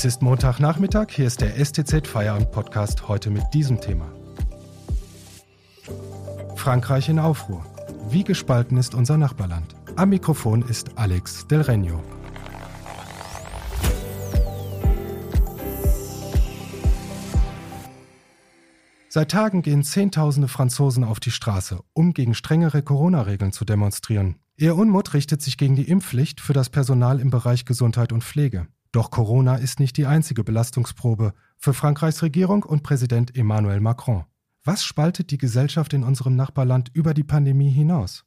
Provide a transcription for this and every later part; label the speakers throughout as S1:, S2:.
S1: Es ist Montagnachmittag, hier ist der STZ Feierabend Podcast heute mit diesem Thema. Frankreich in Aufruhr. Wie gespalten ist unser Nachbarland? Am Mikrofon ist Alex Del Regno. Seit Tagen gehen Zehntausende Franzosen auf die Straße, um gegen strengere Corona-Regeln zu demonstrieren. Ihr Unmut richtet sich gegen die Impfpflicht für das Personal im Bereich Gesundheit und Pflege. Doch Corona ist nicht die einzige Belastungsprobe für Frankreichs Regierung und Präsident Emmanuel Macron. Was spaltet die Gesellschaft in unserem Nachbarland über die Pandemie hinaus?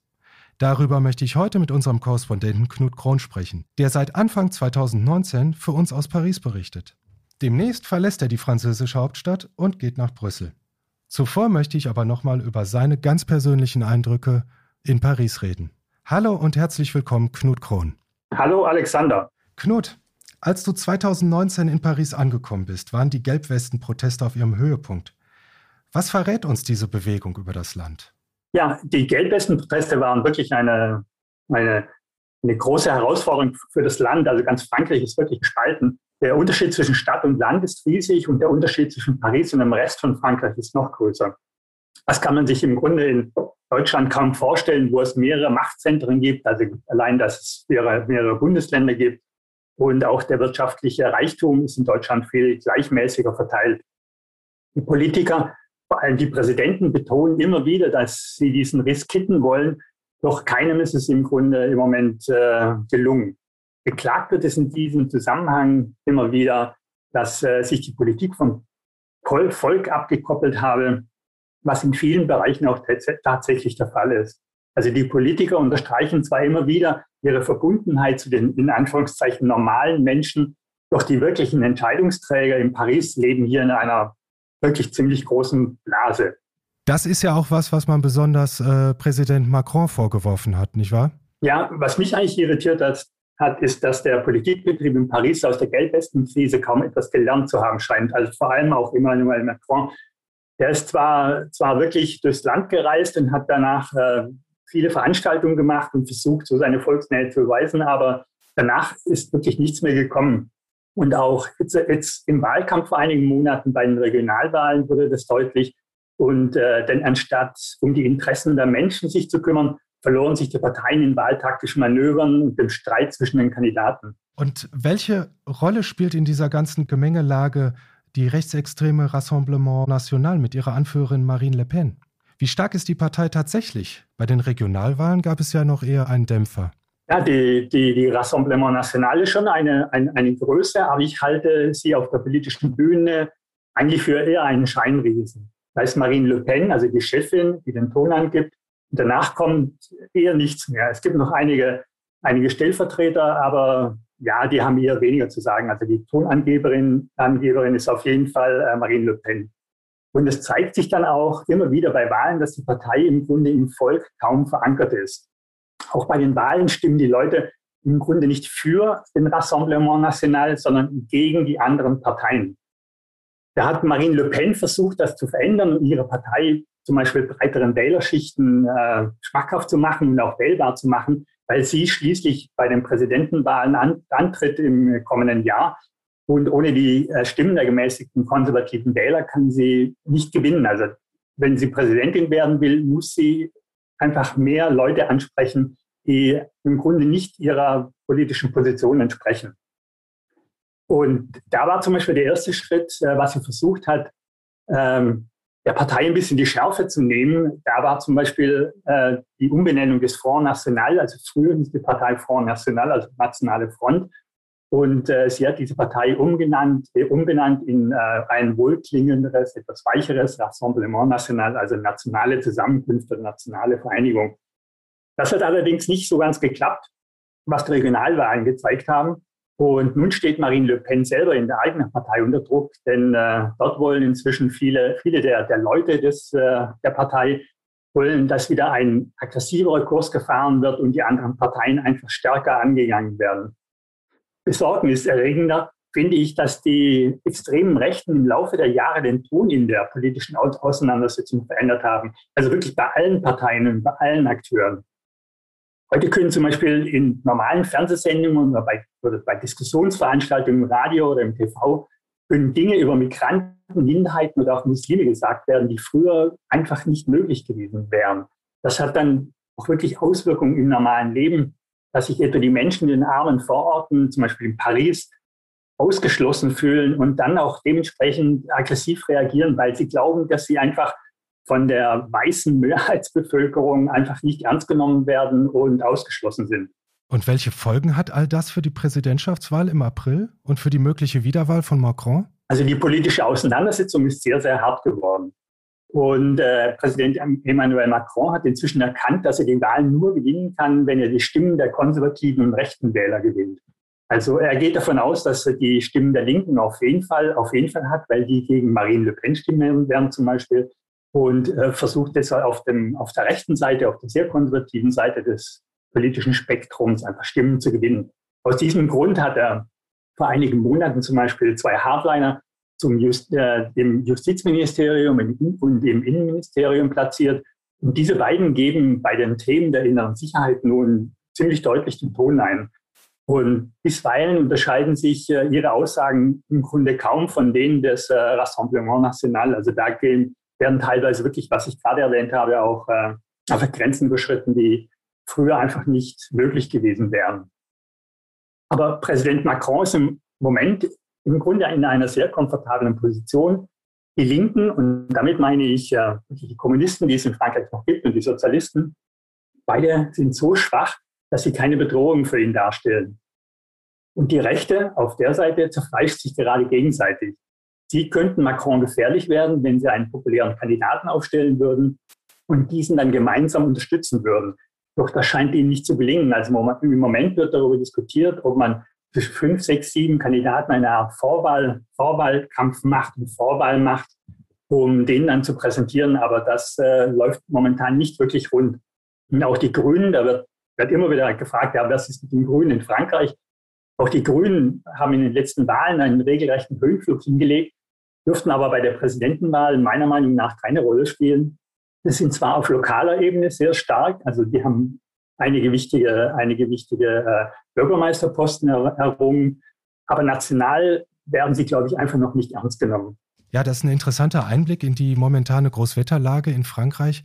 S1: Darüber möchte ich heute mit unserem Korrespondenten Knut Krohn sprechen, der seit Anfang 2019 für uns aus Paris berichtet. Demnächst verlässt er die französische Hauptstadt und geht nach Brüssel. Zuvor möchte ich aber nochmal über seine ganz persönlichen Eindrücke in Paris reden. Hallo und herzlich willkommen, Knut Krohn.
S2: Hallo, Alexander.
S1: Knut, als du 2019 in Paris angekommen bist, waren die Gelbwesten-Proteste auf ihrem Höhepunkt. Was verrät uns diese Bewegung über das Land?
S2: Ja, die Gelbwesten-Proteste waren wirklich eine, eine, eine große Herausforderung für das Land. Also ganz Frankreich ist wirklich gespalten. Der Unterschied zwischen Stadt und Land ist riesig und der Unterschied zwischen Paris und dem Rest von Frankreich ist noch größer. Das kann man sich im Grunde in Deutschland kaum vorstellen, wo es mehrere Machtzentren gibt, also allein, dass es mehrere, mehrere Bundesländer gibt. Und auch der wirtschaftliche Reichtum ist in Deutschland viel gleichmäßiger verteilt. Die Politiker, vor allem die Präsidenten, betonen immer wieder, dass sie diesen Riss kitten wollen. Doch keinem ist es im Grunde im Moment äh, gelungen. Beklagt wird es in diesem Zusammenhang immer wieder, dass äh, sich die Politik vom Volk abgekoppelt habe, was in vielen Bereichen auch tatsächlich der Fall ist. Also die Politiker unterstreichen zwar immer wieder ihre Verbundenheit zu den in Anführungszeichen normalen Menschen, doch die wirklichen Entscheidungsträger in Paris leben hier in einer wirklich ziemlich großen Blase.
S1: Das ist ja auch was, was man besonders äh, Präsident Macron vorgeworfen hat, nicht wahr?
S2: Ja, was mich eigentlich irritiert hat, hat, ist, dass der Politikbetrieb in Paris aus der Geldwesten-Krise kaum etwas gelernt zu haben scheint. Also vor allem auch Emmanuel Macron. Der ist zwar, zwar wirklich durchs Land gereist und hat danach äh, viele Veranstaltungen gemacht und versucht, so seine Volksnähe zu beweisen, aber danach ist wirklich nichts mehr gekommen. Und auch jetzt, jetzt im Wahlkampf vor einigen Monaten bei den Regionalwahlen wurde das deutlich. Und äh, denn anstatt um die Interessen der Menschen sich zu kümmern, verloren sich die Parteien in wahltaktischen Manövern und dem Streit zwischen den Kandidaten.
S1: Und welche Rolle spielt in dieser ganzen Gemengelage die rechtsextreme Rassemblement National mit ihrer Anführerin Marine Le Pen? Wie stark ist die Partei tatsächlich? Bei den Regionalwahlen gab es ja noch eher einen Dämpfer.
S2: Ja, die, die, die Rassemblement National ist schon eine, eine, eine Größe, aber ich halte sie auf der politischen Bühne eigentlich für eher einen Scheinriesen. Da ist Marine Le Pen, also die Chefin, die den Ton angibt, Danach kommt eher nichts mehr. Es gibt noch einige, einige Stellvertreter, aber ja, die haben eher weniger zu sagen. Also die Tonangeberin Angeberin ist auf jeden Fall äh, Marine Le Pen. Und es zeigt sich dann auch immer wieder bei Wahlen, dass die Partei im Grunde im Volk kaum verankert ist. Auch bei den Wahlen stimmen die Leute im Grunde nicht für den Rassemblement National, sondern gegen die anderen Parteien. Da hat Marine Le Pen versucht, das zu verändern und ihre Partei zum Beispiel breiteren Wählerschichten äh, schmackhaft zu machen und auch wählbar zu machen, weil sie schließlich bei den Präsidentenwahlen an, antritt im kommenden Jahr. Und ohne die äh, Stimmen der gemäßigten konservativen Wähler kann sie nicht gewinnen. Also wenn sie Präsidentin werden will, muss sie einfach mehr Leute ansprechen, die im Grunde nicht ihrer politischen Position entsprechen. Und da war zum Beispiel der erste Schritt, äh, was sie versucht hat, ähm, der Partei ein bisschen die Schärfe zu nehmen. Da war zum Beispiel äh, die Umbenennung des Front National, also früher hieß die Partei Front National, also Nationale Front. Und äh, sie hat diese Partei umgenannt, äh, umbenannt in äh, ein wohlklingenderes, etwas weicheres Rassemblement National, also nationale Zusammenkünfte, nationale Vereinigung. Das hat allerdings nicht so ganz geklappt, was die Regionalwahlen gezeigt haben. Und nun steht Marine Le Pen selber in der eigenen Partei unter Druck, denn äh, dort wollen inzwischen viele, viele der, der Leute des, äh, der Partei wollen, dass wieder ein aggressiverer Kurs gefahren wird und die anderen Parteien einfach stärker angegangen werden. Besorgniserregender finde ich, dass die extremen Rechten im Laufe der Jahre den Ton in der politischen Auseinandersetzung verändert haben. Also wirklich bei allen Parteien und bei allen Akteuren. Heute können zum Beispiel in normalen Fernsehsendungen oder bei, oder bei Diskussionsveranstaltungen im Radio oder im TV können Dinge über Migranten, Minderheiten oder auch Muslime gesagt werden, die früher einfach nicht möglich gewesen wären. Das hat dann auch wirklich Auswirkungen im normalen Leben, dass sich etwa die Menschen in den armen Vororten, zum Beispiel in Paris, ausgeschlossen fühlen und dann auch dementsprechend aggressiv reagieren, weil sie glauben, dass sie einfach von der weißen Mehrheitsbevölkerung einfach nicht ernst genommen werden und ausgeschlossen sind.
S1: Und welche Folgen hat all das für die Präsidentschaftswahl im April und für die mögliche Wiederwahl von Macron?
S2: Also die politische Auseinandersetzung ist sehr, sehr hart geworden. Und äh, Präsident Emmanuel Macron hat inzwischen erkannt, dass er die Wahlen nur gewinnen kann, wenn er die Stimmen der konservativen und rechten Wähler gewinnt. Also er geht davon aus, dass er die Stimmen der Linken auf jeden Fall, auf jeden Fall hat, weil die gegen Marine Le Pen stimmen werden zum Beispiel und äh, versucht jetzt auf, dem, auf der rechten Seite, auf der sehr konservativen Seite des politischen Spektrums einfach Stimmen zu gewinnen. Aus diesem Grund hat er vor einigen Monaten zum Beispiel zwei Hardliner zum Just, äh, dem Justizministerium und dem Innenministerium platziert. Und diese beiden geben bei den Themen der inneren Sicherheit nun ziemlich deutlich den Ton ein. Und bisweilen unterscheiden sich äh, ihre Aussagen im Grunde kaum von denen des äh, Rassemblement National. Also da gehen, werden teilweise wirklich, was ich gerade erwähnt habe, auch äh, einfach Grenzen überschritten, die früher einfach nicht möglich gewesen wären. Aber Präsident Macron ist im Moment im Grunde in einer sehr komfortablen Position. Die Linken, und damit meine ich äh, die Kommunisten, die es in Frankreich noch gibt, und die Sozialisten, beide sind so schwach, dass sie keine Bedrohung für ihn darstellen. Und die Rechte auf der Seite zerfleischt sich gerade gegenseitig. Sie könnten Macron gefährlich werden, wenn sie einen populären Kandidaten aufstellen würden und diesen dann gemeinsam unterstützen würden. Doch das scheint ihnen nicht zu gelingen. Also im Moment wird darüber diskutiert, ob man fünf, sechs, sieben Kandidaten eine Art Vorwahl, Vorwahlkampf macht und Vorwahl macht, um den dann zu präsentieren. Aber das äh, läuft momentan nicht wirklich rund. Und auch die Grünen, da wird, wird immer wieder gefragt, ja, was ist mit den Grünen in Frankreich? Auch die Grünen haben in den letzten Wahlen einen regelrechten Höhenflug hingelegt, dürften aber bei der Präsidentenwahl meiner Meinung nach keine Rolle spielen. Das sind zwar auf lokaler Ebene sehr stark, also die haben einige wichtige, einige wichtige äh, Bürgermeisterposten er, errungen, aber national werden sie, glaube ich, einfach noch nicht ernst genommen.
S1: Ja, das ist ein interessanter Einblick in die momentane Großwetterlage in Frankreich.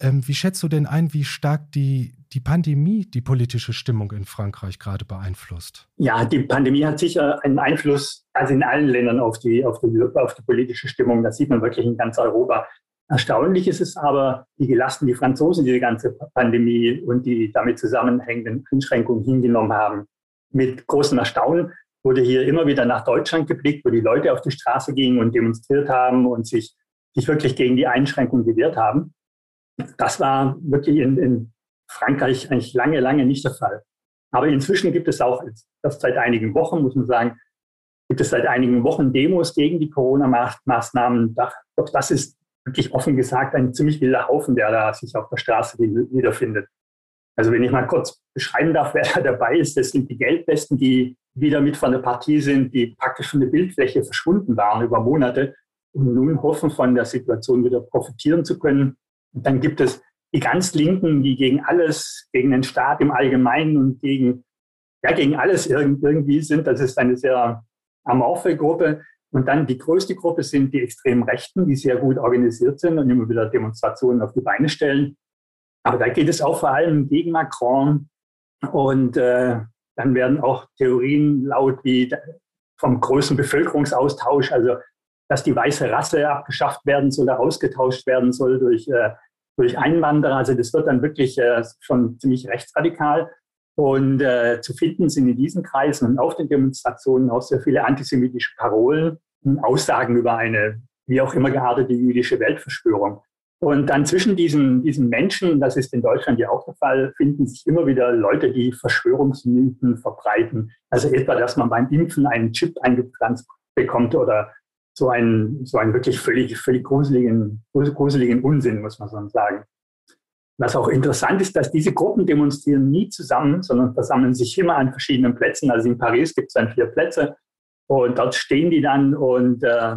S1: Ähm, wie schätzt du denn ein, wie stark die, die Pandemie die politische Stimmung in Frankreich gerade beeinflusst?
S2: Ja, die Pandemie hat sicher einen Einfluss, also in allen Ländern, auf die, auf die, auf die politische Stimmung. Das sieht man wirklich in ganz Europa. Erstaunlich ist es aber, wie gelassen die Franzosen diese ganze Pandemie und die damit zusammenhängenden Einschränkungen hingenommen haben. Mit großem Erstaunen wurde hier immer wieder nach Deutschland geblickt, wo die Leute auf die Straße gingen und demonstriert haben und sich, sich wirklich gegen die Einschränkungen gewehrt haben. Das war wirklich in, in Frankreich eigentlich lange, lange nicht der Fall. Aber inzwischen gibt es auch, das seit einigen Wochen, muss man sagen, gibt es seit einigen Wochen Demos gegen die Corona-Maßnahmen. Doch das ist wirklich offen gesagt ein ziemlich wilder Haufen, der da sich auf der Straße wiederfindet. Also wenn ich mal kurz beschreiben darf, wer da dabei ist, das sind die Gelbwesten, die wieder mit von der Partie sind, die praktisch von der Bildfläche verschwunden waren über Monate und nun hoffen, von der Situation wieder profitieren zu können. Und dann gibt es die ganz Linken, die gegen alles, gegen den Staat im Allgemeinen und gegen, ja, gegen alles irgendwie sind. Das ist eine sehr amorphe Gruppe. Und dann die größte Gruppe sind die extremen Rechten, die sehr gut organisiert sind und immer wieder Demonstrationen auf die Beine stellen. Aber da geht es auch vor allem gegen Macron. Und äh, dann werden auch Theorien laut wie vom größten Bevölkerungsaustausch, also dass die weiße Rasse abgeschafft werden soll oder ausgetauscht werden soll durch, äh, durch Einwanderer. Also das wird dann wirklich äh, schon ziemlich rechtsradikal. Und äh, zu finden sind in diesen Kreisen und auf den Demonstrationen auch sehr viele antisemitische Parolen und Aussagen über eine wie auch immer geartete jüdische Weltverschwörung. Und dann zwischen diesen, diesen Menschen, das ist in Deutschland ja auch der Fall, finden sich immer wieder Leute, die Verschwörungsmythen verbreiten. Also etwa, dass man beim Impfen einen Chip eingepflanzt bekommt oder so einen, so einen wirklich völlig, völlig gruseligen, gruseligen Unsinn, muss man so sagen. Was auch interessant ist, dass diese Gruppen demonstrieren nie zusammen, sondern versammeln sich immer an verschiedenen Plätzen. Also in Paris gibt es dann vier Plätze und dort stehen die dann und äh,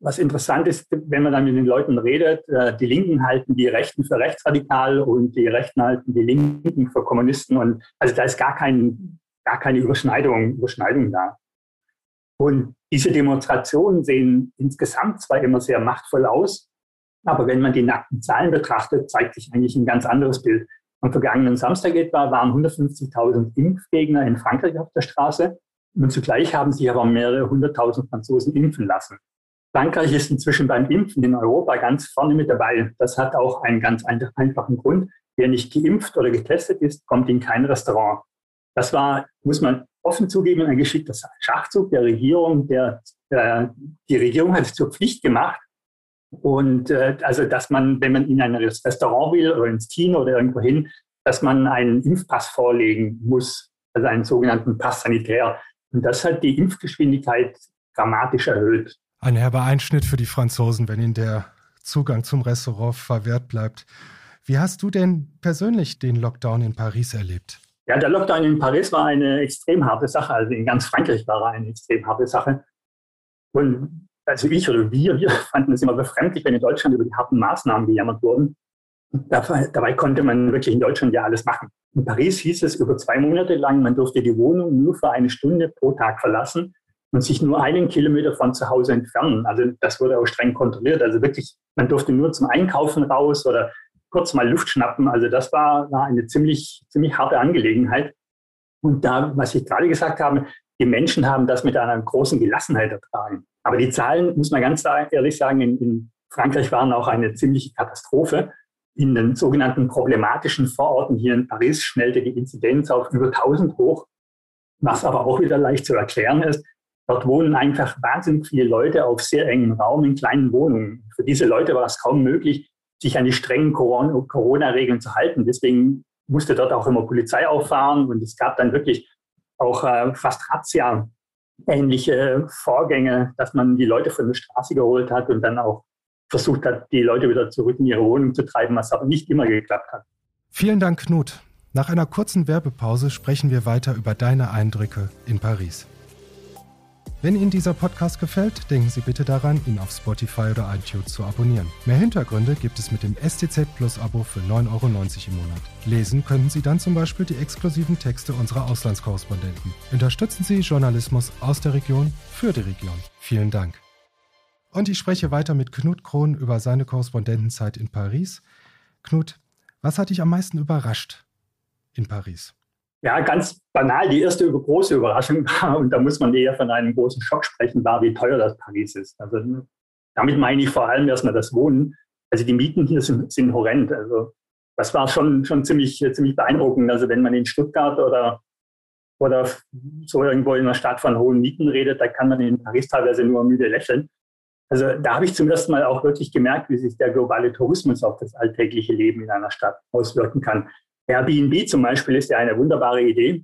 S2: was interessant ist, wenn man dann mit den Leuten redet, äh, die Linken halten die Rechten für rechtsradikal und die Rechten halten die Linken für Kommunisten. Und also da ist gar, kein, gar keine Überschneidung, Überschneidung da. Und diese Demonstrationen sehen insgesamt zwar immer sehr machtvoll aus, aber wenn man die nackten Zahlen betrachtet, zeigt sich eigentlich ein ganz anderes Bild. Am vergangenen Samstag etwa waren 150.000 Impfgegner in Frankreich auf der Straße und zugleich haben sich aber mehrere hunderttausend Franzosen impfen lassen. Frankreich ist inzwischen beim Impfen in Europa ganz vorne mit dabei. Das hat auch einen ganz einfachen Grund. Wer nicht geimpft oder getestet ist, kommt in kein Restaurant. Das war, muss man offen zugeben, ein geschickter Schachzug der Regierung. Der, äh, die Regierung hat es zur Pflicht gemacht. Und äh, also, dass man, wenn man in ein Restaurant will oder ins Kino oder irgendwo hin, dass man einen Impfpass vorlegen muss, also einen sogenannten Pass sanitär. Und das hat die Impfgeschwindigkeit dramatisch erhöht.
S1: Ein herber Einschnitt für die Franzosen, wenn ihnen der Zugang zum Restaurant verwehrt bleibt. Wie hast du denn persönlich den Lockdown in Paris erlebt?
S2: Ja, der Lockdown in Paris war eine extrem harte Sache. Also in ganz Frankreich war er eine extrem harte Sache. Und also ich oder wir, wir fanden es immer befremdlich, wenn in Deutschland über die harten Maßnahmen gejammert wurden. Dabei, konnte man wirklich in Deutschland ja alles machen. In Paris hieß es über zwei Monate lang, man durfte die Wohnung nur für eine Stunde pro Tag verlassen und sich nur einen Kilometer von zu Hause entfernen. Also das wurde auch streng kontrolliert. Also wirklich, man durfte nur zum Einkaufen raus oder kurz mal Luft schnappen. Also das war, war eine ziemlich, ziemlich harte Angelegenheit. Und da, was ich gerade gesagt habe, die Menschen haben das mit einer großen Gelassenheit ertragen. Aber die Zahlen, muss man ganz ehrlich sagen, in, in Frankreich waren auch eine ziemliche Katastrophe. In den sogenannten problematischen Vororten hier in Paris schnellte die Inzidenz auf über 1000 hoch, was aber auch wieder leicht zu erklären ist. Dort wohnen einfach wahnsinnig viele Leute auf sehr engem Raum in kleinen Wohnungen. Für diese Leute war es kaum möglich, sich an die strengen Corona-Regeln zu halten. Deswegen musste dort auch immer Polizei auffahren und es gab dann wirklich auch äh, fast Razzia ähnliche Vorgänge, dass man die Leute von der Straße geholt hat und dann auch versucht hat, die Leute wieder zurück in ihre Wohnung zu treiben, was aber nicht immer geklappt hat.
S1: Vielen Dank, Knut. Nach einer kurzen Werbepause sprechen wir weiter über deine Eindrücke in Paris. Wenn Ihnen dieser Podcast gefällt, denken Sie bitte daran, ihn auf Spotify oder iTunes zu abonnieren. Mehr Hintergründe gibt es mit dem STZ Plus Abo für 9,90 Euro im Monat. Lesen könnten Sie dann zum Beispiel die exklusiven Texte unserer Auslandskorrespondenten. Unterstützen Sie Journalismus aus der Region für die Region. Vielen Dank. Und ich spreche weiter mit Knut Krohn über seine Korrespondentenzeit in Paris. Knut, was hat dich am meisten überrascht in Paris?
S2: Ja, ganz banal, die erste große Überraschung war, und da muss man eher von einem großen Schock sprechen, war, wie teuer das Paris ist. Also damit meine ich vor allem erstmal das Wohnen. Also die Mieten hier sind, sind horrend. Also das war schon, schon ziemlich, ziemlich beeindruckend. Also wenn man in Stuttgart oder, oder so irgendwo in einer Stadt von hohen Mieten redet, da kann man in Paris teilweise nur müde lächeln. Also da habe ich zum ersten Mal auch wirklich gemerkt, wie sich der globale Tourismus auf das alltägliche Leben in einer Stadt auswirken kann. Airbnb zum Beispiel ist ja eine wunderbare Idee,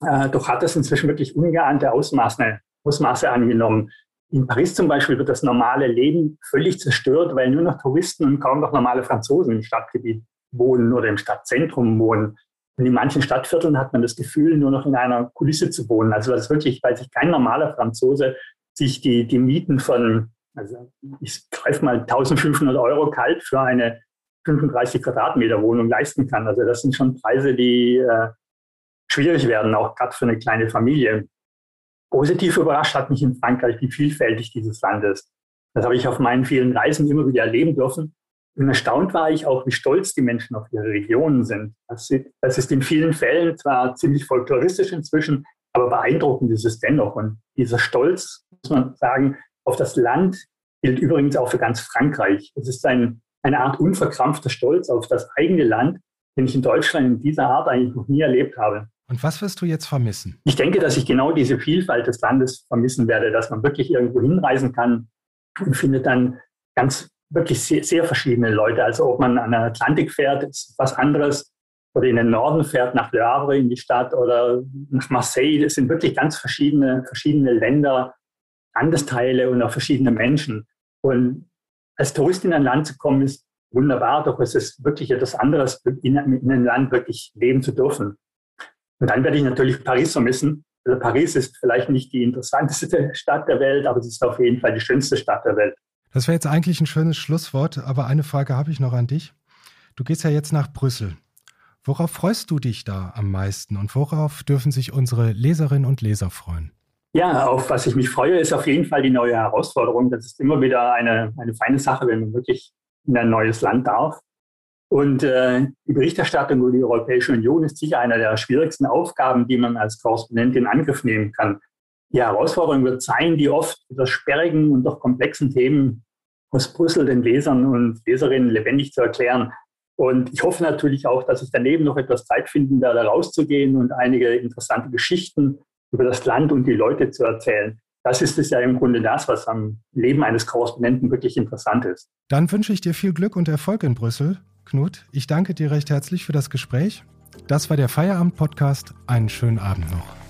S2: äh, doch hat das inzwischen wirklich ungeahnte Ausmaße, Ausmaße angenommen. In Paris zum Beispiel wird das normale Leben völlig zerstört, weil nur noch Touristen und kaum noch normale Franzosen im Stadtgebiet wohnen oder im Stadtzentrum wohnen. Und in manchen Stadtvierteln hat man das Gefühl, nur noch in einer Kulisse zu wohnen. Also das ist wirklich, weil sich kein normaler Franzose sich die, die Mieten von, also ich greife mal 1500 Euro kalt für eine 35 Quadratmeter Wohnung leisten kann. Also das sind schon Preise, die äh, schwierig werden, auch gerade für eine kleine Familie. Positiv überrascht hat mich in Frankreich, wie vielfältig dieses Land ist. Das habe ich auf meinen vielen Reisen immer wieder erleben dürfen. Und erstaunt war ich auch, wie stolz die Menschen auf ihre Regionen sind. Das ist in vielen Fällen zwar ziemlich folkloristisch inzwischen, aber beeindruckend ist es dennoch. Und dieser Stolz, muss man sagen, auf das Land gilt übrigens auch für ganz Frankreich. Es ist ein eine Art unverkrampfter Stolz auf das eigene Land, den ich in Deutschland in dieser Art eigentlich noch nie erlebt habe.
S1: Und was wirst du jetzt vermissen?
S2: Ich denke, dass ich genau diese Vielfalt des Landes vermissen werde, dass man wirklich irgendwo hinreisen kann und findet dann ganz wirklich sehr, sehr verschiedene Leute. Also ob man an den Atlantik fährt, ist was anderes, oder in den Norden fährt, nach Le Havre in die Stadt oder nach Marseille. Das sind wirklich ganz verschiedene, verschiedene Länder, Landesteile und auch verschiedene Menschen. Und als Tourist in ein Land zu kommen, ist wunderbar, doch es ist wirklich etwas anderes, in, in einem Land wirklich leben zu dürfen. Und dann werde ich natürlich Paris vermissen. Also Paris ist vielleicht nicht die interessanteste Stadt der Welt, aber es ist auf jeden Fall die schönste Stadt der Welt.
S1: Das wäre jetzt eigentlich ein schönes Schlusswort, aber eine Frage habe ich noch an dich. Du gehst ja jetzt nach Brüssel. Worauf freust du dich da am meisten und worauf dürfen sich unsere Leserinnen und Leser freuen?
S2: Ja, auf was ich mich freue, ist auf jeden Fall die neue Herausforderung. Das ist immer wieder eine, eine feine Sache, wenn man wirklich in ein neues Land darf. Und äh, die Berichterstattung über die Europäische Union ist sicher eine der schwierigsten Aufgaben, die man als Korrespondent in Angriff nehmen kann. Die Herausforderung wird sein, die oft über sperrigen und doch komplexen Themen aus Brüssel den Lesern und Leserinnen lebendig zu erklären. Und ich hoffe natürlich auch, dass ich daneben noch etwas Zeit finden werde, rauszugehen und einige interessante Geschichten über das Land und die Leute zu erzählen. Das ist es ja im Grunde das, was am Leben eines Korrespondenten wirklich interessant ist.
S1: Dann wünsche ich dir viel Glück und Erfolg in Brüssel. Knut, ich danke dir recht herzlich für das Gespräch. Das war der Feierabend-Podcast. Einen schönen Abend noch.